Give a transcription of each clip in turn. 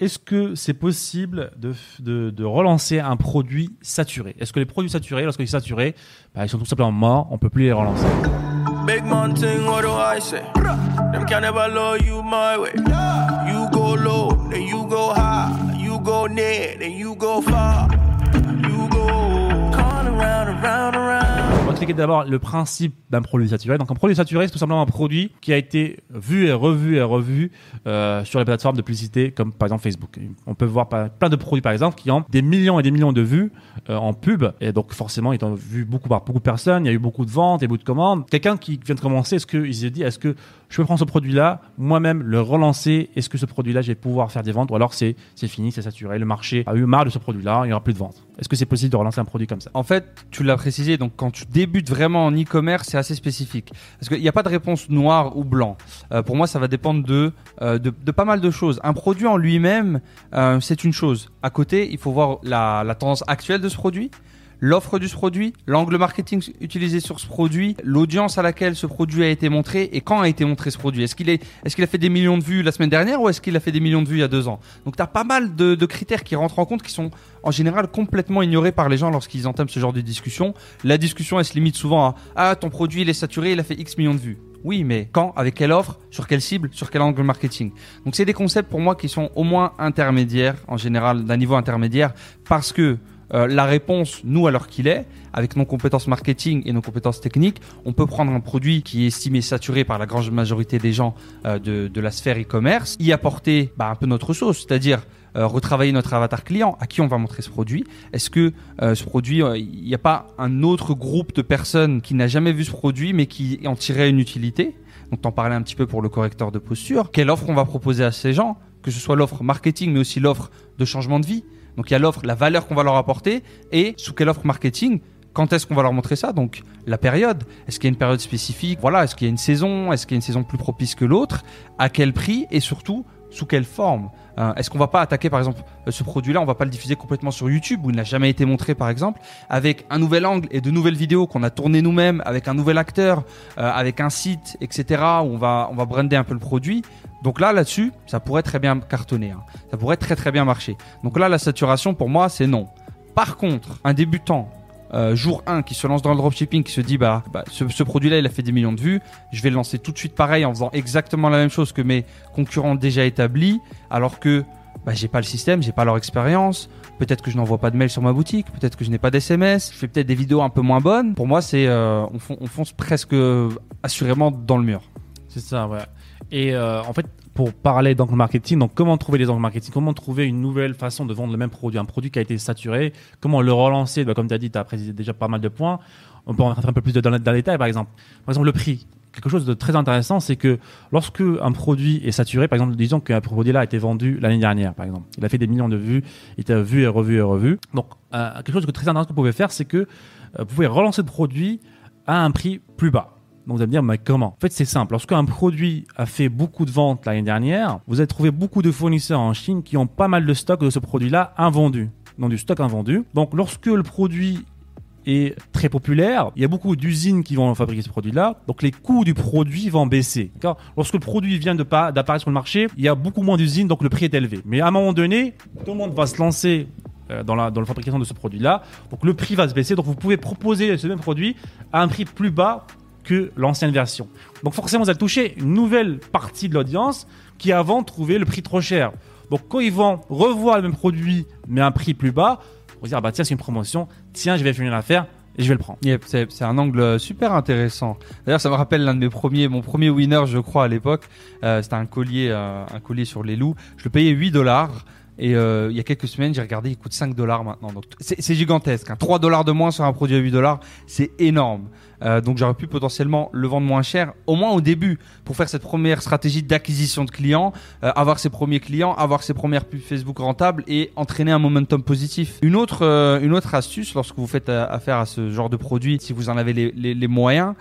Est-ce que c'est possible de, de, de relancer un produit saturé? Est-ce que les produits saturés, lorsqu'ils sont saturés, bah, ils sont tout simplement morts, on peut plus les relancer? Big man thing, what do I say? Them can never love you my way. You go low, then you go high. You go near, then you go far. You go all around, around, around. On va expliquer d'abord le principe d'un produit saturé. Donc un produit saturé, c'est tout simplement un produit qui a été vu et revu et revu euh, sur les plateformes de publicité comme par exemple Facebook. On peut voir plein de produits par exemple qui ont des millions et des millions de vues euh, en pub et donc forcément ils ont vu beaucoup par beaucoup de personnes, il y a eu beaucoup de ventes et beaucoup de commandes. Quelqu'un qui vient de commencer, est-ce qu'il s'est dit est-ce que je peux prendre ce produit-là, moi-même le relancer, est-ce que ce produit-là je vais pouvoir faire des ventes ou alors c'est fini, c'est saturé, le marché a eu marre de ce produit-là, il n'y aura plus de ventes. Est-ce que c'est possible de relancer un produit comme ça? En fait, tu l'as précisé, donc quand tu débutes vraiment en e-commerce, c'est assez spécifique. Parce qu'il n'y a pas de réponse noire ou blanc. Euh, pour moi, ça va dépendre de, euh, de pas mal de choses. Un produit en lui-même, euh, c'est une chose. À côté, il faut voir la, la tendance actuelle de ce produit, l'offre ce produit, l'angle marketing utilisé sur ce produit, l'audience à laquelle ce produit a été montré et quand a été montré ce produit. Est-ce qu'il est, est-ce qu'il a fait des millions de vues la semaine dernière ou est-ce qu'il a fait des millions de vues il y a deux ans? Donc, tu as pas mal de, de critères qui rentrent en compte qui sont en général complètement ignorés par les gens lorsqu'ils entament ce genre de discussion. La discussion, elle se limite souvent à Ah, ton produit, il est saturé, il a fait X millions de vues. Oui, mais quand Avec quelle offre Sur quelle cible Sur quel angle marketing? Donc, c'est des concepts pour moi qui sont au moins intermédiaires, en général d'un niveau intermédiaire, parce que euh, la réponse, nous, à l'heure qu'il est, avec nos compétences marketing et nos compétences techniques, on peut prendre un produit qui est estimé saturé par la grande majorité des gens euh, de, la sphère e-commerce, y apporter bah, un peu notre sauce, c'est-à-dire euh, retravailler notre avatar client, à qui on va montrer ce produit. Est-ce que ce produit, il n'y a pas un autre groupe de personnes qui n'a jamais vu ce produit mais qui en tirait une utilité? Donc t'en parlais un petit peu pour le correcteur de posture. Quelle offre on va proposer à ces gens? Que ce soit l'offre marketing mais aussi l'offre de changement de vie. Donc il y a l'offre, la valeur qu'on va leur apporter et sous quelle offre marketing quand est-ce qu'on va leur montrer ça? Donc la période, est-ce qu'il y a une période spécifique? Voilà, est-ce qu'il y a une saison? Est-ce qu'il y a une saison plus propice que l'autre? À quel prix? Et surtout, sous quelle forme? Euh, Est-ce qu'on va pas attaquer par exemple euh, ce produit-là? On va pas le diffuser complètement sur YouTube où il n'a jamais été montré par exemple, avec un nouvel angle et de nouvelles vidéos qu'on a tournées nous-mêmes, avec un nouvel acteur, euh, avec un site, etc. Où on va on va brander un peu le produit. Donc là, là-dessus, ça pourrait très bien cartonner. hein. Ça pourrait très très bien marcher. Donc là, la saturation pour moi, c'est non. Par contre, un débutant euh, jour 1 qui se lance dans le dropshipping, qui se dit bah, bah, ce, produit-là il a fait des millions de vues, je vais le lancer tout de suite pareil en faisant exactement la même chose que mes concurrents déjà établis, alors que bah, j'ai pas le système, j'ai pas leur expérience. Peut-être que je n'envoie pas de mail sur ma boutique, peut-être que je n'ai pas d'SMS, je fais peut-être des vidéos un peu moins bonnes. Pour moi, c'est euh, on, on fonce presque euh, assurément dans le mur. C'est ça, ouais. Et euh, en fait, pour parler d'angle marketing, donc comment trouver les angles marketing? Comment trouver une nouvelle façon de vendre le même produit? Un produit qui a été saturé, comment le relancer? Bah, Comme tu as dit, tu as précisé déjà pas mal de points. On peut en rentrer un peu plus dans le, détail, par exemple. Par exemple, le prix. Quelque chose de très intéressant, c'est que lorsque un produit est saturé, par exemple, disons qu'un produit-là a été vendu l'année dernière, par exemple, il a fait des millions de vues, il était vu et revu et revu. Donc, euh, quelque chose de très intéressant que vous pouvez faire, c'est que euh, vous pouvez relancer le produit à un prix plus bas. Donc vous allez me dire, mais comment? En fait, c'est simple. Lorsqu'un produit a fait beaucoup de ventes l'année dernière, vous allez trouver beaucoup de fournisseurs en Chine qui ont pas mal de stock de ce produit-là invendu. Donc du stock invendu. Donc lorsque le produit est très populaire, il y a beaucoup d'usines qui vont fabriquer ce produit-là, donc les coûts du produit vont baisser. Lorsque le produit vient d'apparaître sur le marché, il y a beaucoup moins d'usines, donc le prix est élevé. Mais à un moment donné, tout le monde va se lancer euh, dans la, dans la fabrication de ce produit-là, donc le prix va se baisser, donc vous pouvez proposer ce même produit à un prix plus bas que l'ancienne version. Donc forcément, vous allez toucher une nouvelle partie de l'audience qui avant trouvait le prix trop cher. Donc quand ils vont revoir le même produit mais à un prix plus bas, vont se dire ah bah tiens c'est une promotion, tiens je vais finir l'affaire et je vais le prendre. C'est un angle euh, super intéressant. D'ailleurs, ça me rappelle l'un de mes premiers, mon premier winner, je crois, à l'époque. Euh, C'était un collier, euh, un collier sur les loups. Je le payais 8 dollars. Et euh, il y a quelques semaines, j'ai regardé, il coûte 5 dollars maintenant. Donc c'est gigantesque. Hein. 3 dollars de moins sur un produit à 8 dollars, c'est énorme. Euh, donc j'aurais pu potentiellement le vendre moins cher, au moins au début, pour faire cette première stratégie d'acquisition de clients, euh, avoir ses premiers clients, avoir ses premières pubs Facebook rentables et entraîner un momentum positif. Une autre, une autre astuce lorsque vous faites affaire à ce genre de produit, si vous en avez les, moyens,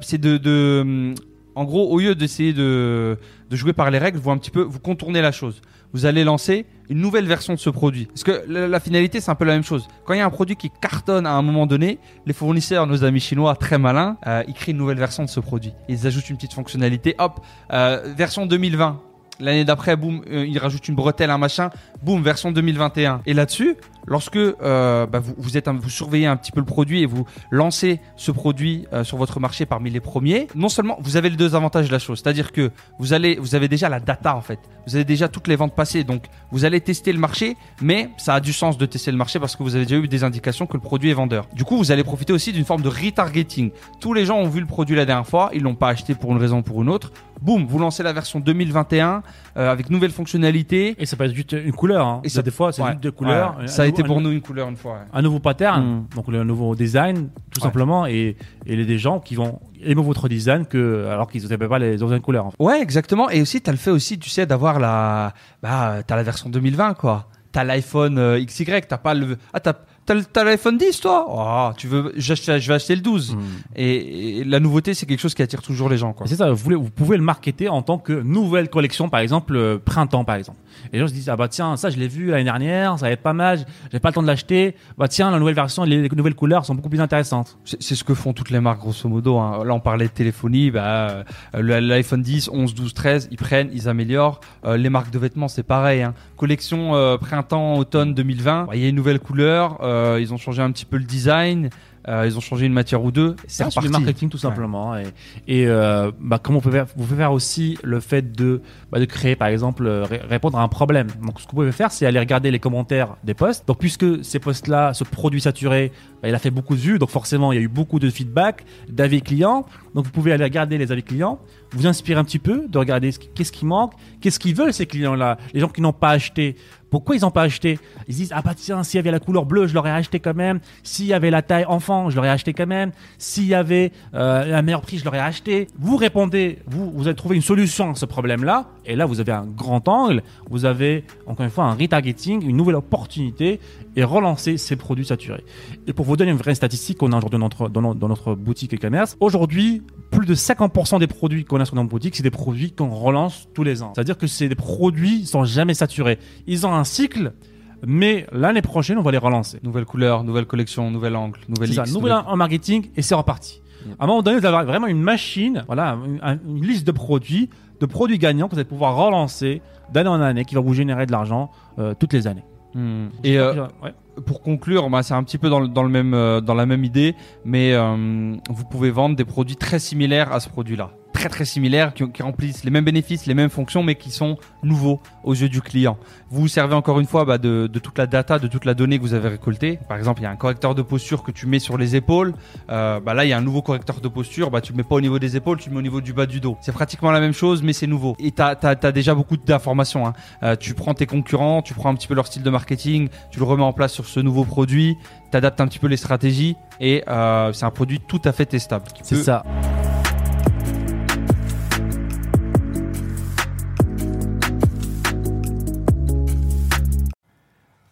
c'est de, en gros, au lieu d'essayer de, de jouer par les règles, vous un petit peu, vous contournez la chose. Vous allez lancer une nouvelle version de ce produit. Parce que la, finalité, c'est un peu la même chose. Quand il y a un produit qui cartonne à un moment donné, les fournisseurs, nos amis chinois très malins, euh, ils créent une nouvelle version de ce produit. Ils ajoutent une petite fonctionnalité. Hop, euh, version 2020. L'année d'après, boum, euh, ils rajoutent une bretelle, un machin. Boum, version 2021. Et là-dessus, lorsque euh, bah, vous, vous êtes, un- vous surveillez un petit peu le produit et vous lancez ce produit euh, sur votre marché parmi les premiers, non seulement vous avez les deux avantages de la chose, c'est-à-dire que vous allez, vous avez déjà la data en fait, vous avez déjà toutes les ventes passées, donc vous allez tester le marché, mais ça a du sens de tester le marché parce que vous avez déjà eu des indications que le produit est vendeur. Du coup, vous allez profiter aussi d'une forme de retargeting. Tous les gens ont vu le produit la dernière fois, ils l'ont pas acheté pour une raison ou pour une autre. Boum, vous lancez la version 2021 euh, avec nouvelles fonctionnalités. Et ça peut être juste une couleur. Hein. Et ça- des fois, c'est Ouais, juste deux couleurs. ouais. Un Ça a nouveau- pour nous une couleur une fois. ouais. un nouveau pattern, Mm. donc le nouveau design, tout Ouais. simplement, et, et les des gens qui vont aimer votre design que alors qu'ils n'avaient pas les anciennes couleurs. en fait. Ouais, exactement. Et aussi, t'as le fait aussi, tu sais, d'avoir la, bah, t'as la version 2020, quoi. T'as l'iPhone euh, XY, t'as pas le, ah, t'as, t'as, le- t'as l'iPhone 10, toi? Oh, tu veux, j'achète- je vais acheter le 12. Et, et la nouveauté, c'est quelque chose qui attire toujours les gens, quoi. C'est ça, vous, voulez, vous pouvez le marketer en tant que nouvelle collection, par exemple, euh, printemps, par exemple. Et les gens se disent, ah bah tiens, ça je l'ai vu l'année dernière, ça va être pas mal, j'ai pas le temps de l'acheter. Bah tiens, la nouvelle version, les, les nouvelles couleurs sont beaucoup plus intéressantes. C'est c'est ce que font toutes les marques, grosso modo. hein. Là, on parlait de téléphonie, bah, euh, l'iPhone 10, 11, 12, 13, ils prennent, ils améliorent. Euh, les marques de vêtements, c'est pareil. Hein. Collection euh, printemps, automne 2020, bah, il y a une nouvelle couleur, euh, ils ont changé un petit peu le design, euh, ils ont changé une matière ou deux. C'est C'est du marketing tout simplement. Et, et euh, bah, comment vous pouvez, faire, vous pouvez faire aussi le fait de, bah, de créer, par exemple, ré- répondre à un problème. Donc ce que vous pouvez faire, c'est aller regarder les commentaires des posts. Donc puisque ces posts-là, ce produit saturé, bah, il a fait beaucoup de vues, donc forcément il y a eu beaucoup de feedback, d'avis clients. Donc vous pouvez aller regarder les avis clients, vous inspirer un petit peu, de regarder qu'est-ce qui manque, qu'est-ce qu'ils veulent ces clients-là, les gens qui n'ont pas acheté. Pourquoi ils n'ont pas acheté? Ils se disent ah bah tiens s'il y avait la couleur bleue je l'aurais acheté quand même. S'il y avait la taille enfant je l'aurais acheté quand même. S'il y avait euh, un meilleur prix je l'aurais acheté. Vous répondez, vous vous avez trouvé une solution à ce problème-là et là vous avez un grand angle. Vous avez encore une fois un retargeting, une nouvelle opportunité et relancer ces produits saturés. Et pour vous donner une vraie statistique qu'on a aujourd'hui dans notre, dans, no- dans notre boutique e-commerce, aujourd'hui, plus de 50% des produits qu'on a sur notre boutique, c'est des produits qu'on relance tous les ans. C'est-à-dire que c'est des produits qui sont jamais saturés. Ils ont un cycle, mais l'année prochaine, on va les relancer. Nouvelle couleur, nouvelle collection, nouvel angle, nouvelle ça, X, nouvel nouvelle- en marketing et c'est reparti. À un moment donné, vous avoir vraiment une machine, voilà, une, un- une liste de produits, de produits gagnants que vous allez pouvoir relancer d'année en année, qui va vous générer de l'argent euh, toutes les années. Hmm. Et euh, Ouais. pour conclure, bah, c'est un petit peu dans, le, dans, le même, euh, dans la même idée, mais euh, vous pouvez vendre des produits très similaires à ce produit-là. Très très similaires, qui, qui remplissent les mêmes bénéfices, les mêmes fonctions, mais qui sont nouveaux aux yeux du client. Vous vous servez encore une fois bah, de, de toute la data, de toute la donnée que vous avez récoltée. Par exemple, il y a un correcteur de posture que tu mets sur les épaules. Euh, bah là, il y a un nouveau correcteur de posture. Bah, tu le mets pas au niveau des épaules, tu le mets au niveau du bas du dos. C'est pratiquement la même chose, mais c'est nouveau. Et tu as, déjà beaucoup d'informations. Hein. Euh, tu prends tes concurrents, tu prends un petit peu leur style de marketing, tu le remets en place sur ce nouveau produit, tu adaptes un petit peu les stratégies et euh, c'est un produit tout à fait testable. C'est ça.